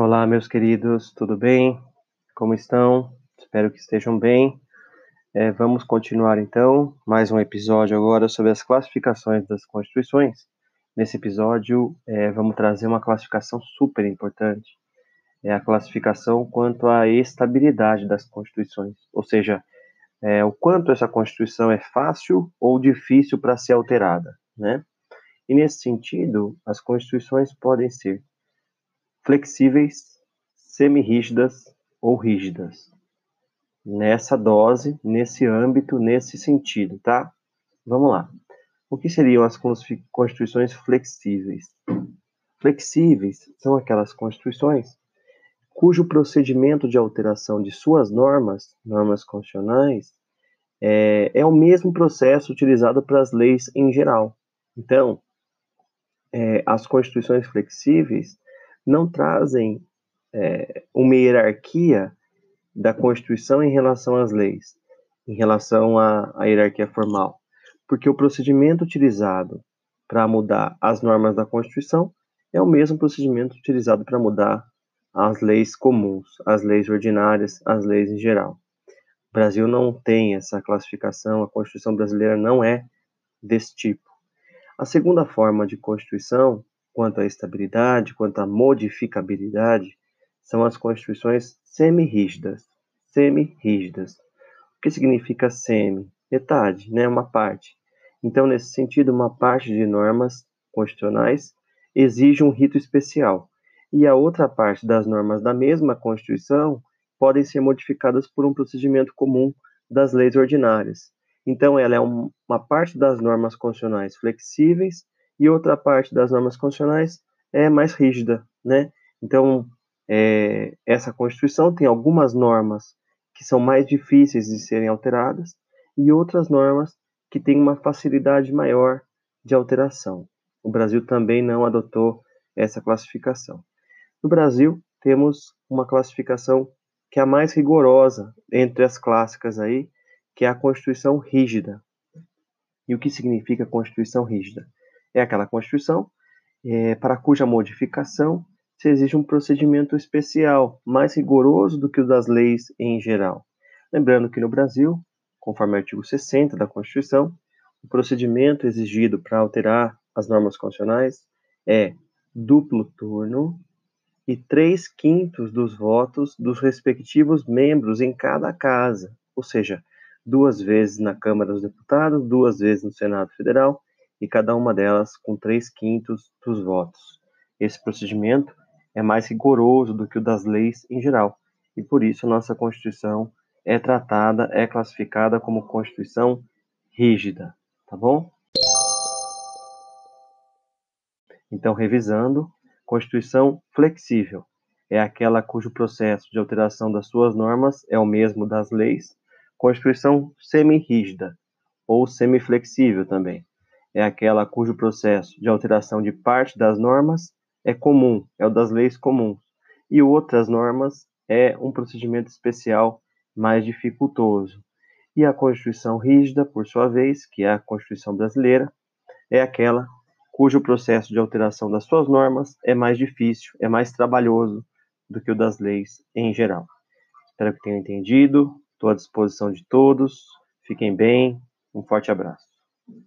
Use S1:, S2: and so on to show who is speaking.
S1: Olá, meus queridos, tudo bem? Como estão? Espero que estejam bem. É, vamos continuar então mais um episódio agora sobre as classificações das constituições. Nesse episódio, é, vamos trazer uma classificação super importante. É a classificação quanto à estabilidade das constituições, ou seja, é, o quanto essa constituição é fácil ou difícil para ser alterada, né? E nesse sentido, as constituições podem ser flexíveis, semirrígidas ou rígidas. Nessa dose, nesse âmbito, nesse sentido, tá? Vamos lá. O que seriam as constituições flexíveis? Flexíveis são aquelas constituições cujo procedimento de alteração de suas normas, normas constitucionais, é, é o mesmo processo utilizado para as leis em geral. Então, é, as constituições flexíveis não trazem é, uma hierarquia da Constituição em relação às leis, em relação à, à hierarquia formal, porque o procedimento utilizado para mudar as normas da Constituição é o mesmo procedimento utilizado para mudar as leis comuns, as leis ordinárias, as leis em geral. O Brasil não tem essa classificação, a Constituição brasileira não é desse tipo. A segunda forma de Constituição quanto à estabilidade, quanto à modificabilidade, são as constituições semi-rígidas. Semi-rígidas. O que significa semi? Metade, né? uma parte. Então, nesse sentido, uma parte de normas constitucionais exige um rito especial, e a outra parte das normas da mesma Constituição podem ser modificadas por um procedimento comum das leis ordinárias. Então, ela é um, uma parte das normas constitucionais flexíveis e outra parte das normas constitucionais é mais rígida, né? Então, é, essa Constituição tem algumas normas que são mais difíceis de serem alteradas e outras normas que têm uma facilidade maior de alteração. O Brasil também não adotou essa classificação. No Brasil, temos uma classificação que é a mais rigorosa entre as clássicas aí, que é a Constituição rígida. E o que significa Constituição rígida? É aquela Constituição é, para cuja modificação se exige um procedimento especial, mais rigoroso do que o das leis em geral. Lembrando que no Brasil, conforme o artigo 60 da Constituição, o procedimento exigido para alterar as normas constitucionais é duplo turno e três quintos dos votos dos respectivos membros em cada casa, ou seja, duas vezes na Câmara dos Deputados, duas vezes no Senado Federal e cada uma delas com três quintos dos votos. Esse procedimento é mais rigoroso do que o das leis em geral, e por isso nossa Constituição é tratada, é classificada como Constituição rígida, tá bom? Então, revisando, Constituição flexível é aquela cujo processo de alteração das suas normas é o mesmo das leis. Constituição semi-rígida ou semi-flexível também é aquela cujo processo de alteração de parte das normas é comum, é o das leis comuns, e outras normas é um procedimento especial mais dificultoso. E a Constituição rígida, por sua vez, que é a Constituição brasileira, é aquela cujo processo de alteração das suas normas é mais difícil, é mais trabalhoso do que o das leis em geral. Espero que tenham entendido. Estou à disposição de todos. Fiquem bem. Um forte abraço.